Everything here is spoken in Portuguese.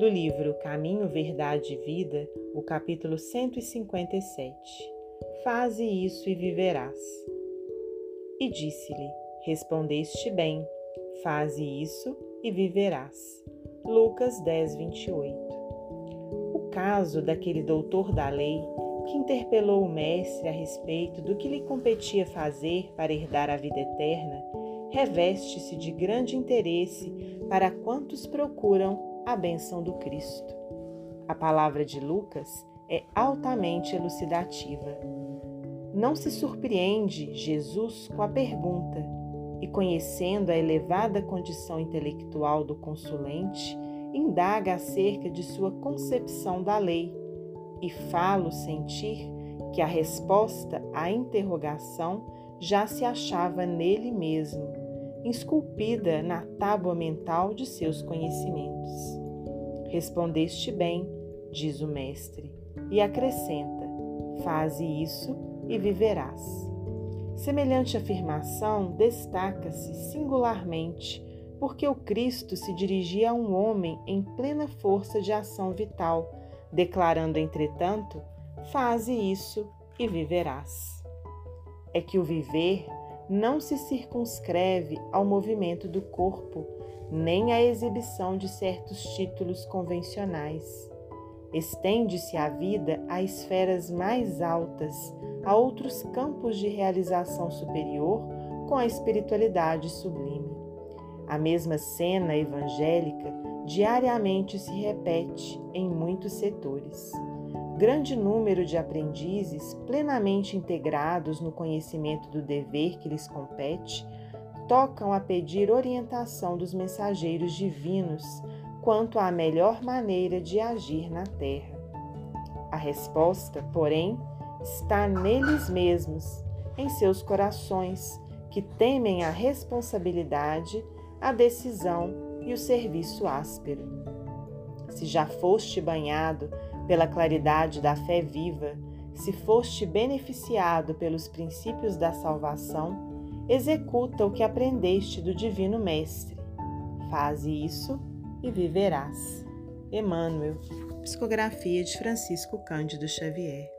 do livro Caminho, Verdade e Vida, o capítulo 157. Faze isso e viverás. E disse-lhe: Respondeste bem, faze isso e viverás. Lucas 10, 28. O caso daquele doutor da lei que interpelou o Mestre a respeito do que lhe competia fazer para herdar a vida eterna reveste-se de grande interesse para quantos procuram a benção do Cristo. A palavra de Lucas é altamente elucidativa. Não se surpreende Jesus com a pergunta, e conhecendo a elevada condição intelectual do consulente, indaga acerca de sua concepção da lei e falo sentir que a resposta à interrogação já se achava nele mesmo, esculpida na tábua mental de seus conhecimentos. Respondeste bem, diz o Mestre, e acrescenta: Faze isso e viverás. Semelhante afirmação destaca-se singularmente porque o Cristo se dirigia a um homem em plena força de ação vital declarando, entretanto, faze isso e viverás. É que o viver não se circunscreve ao movimento do corpo, nem à exibição de certos títulos convencionais. Estende-se a vida a esferas mais altas, a outros campos de realização superior com a espiritualidade sublime. A mesma cena evangélica diariamente se repete em muitos setores. Grande número de aprendizes, plenamente integrados no conhecimento do dever que lhes compete, tocam a pedir orientação dos mensageiros divinos quanto à melhor maneira de agir na terra. A resposta, porém, está neles mesmos, em seus corações, que temem a responsabilidade, a decisão e o serviço áspero. Se já foste banhado pela claridade da fé viva, se foste beneficiado pelos princípios da salvação, executa o que aprendeste do Divino Mestre. Faze isso e viverás. Emmanuel, Psicografia de Francisco Cândido Xavier.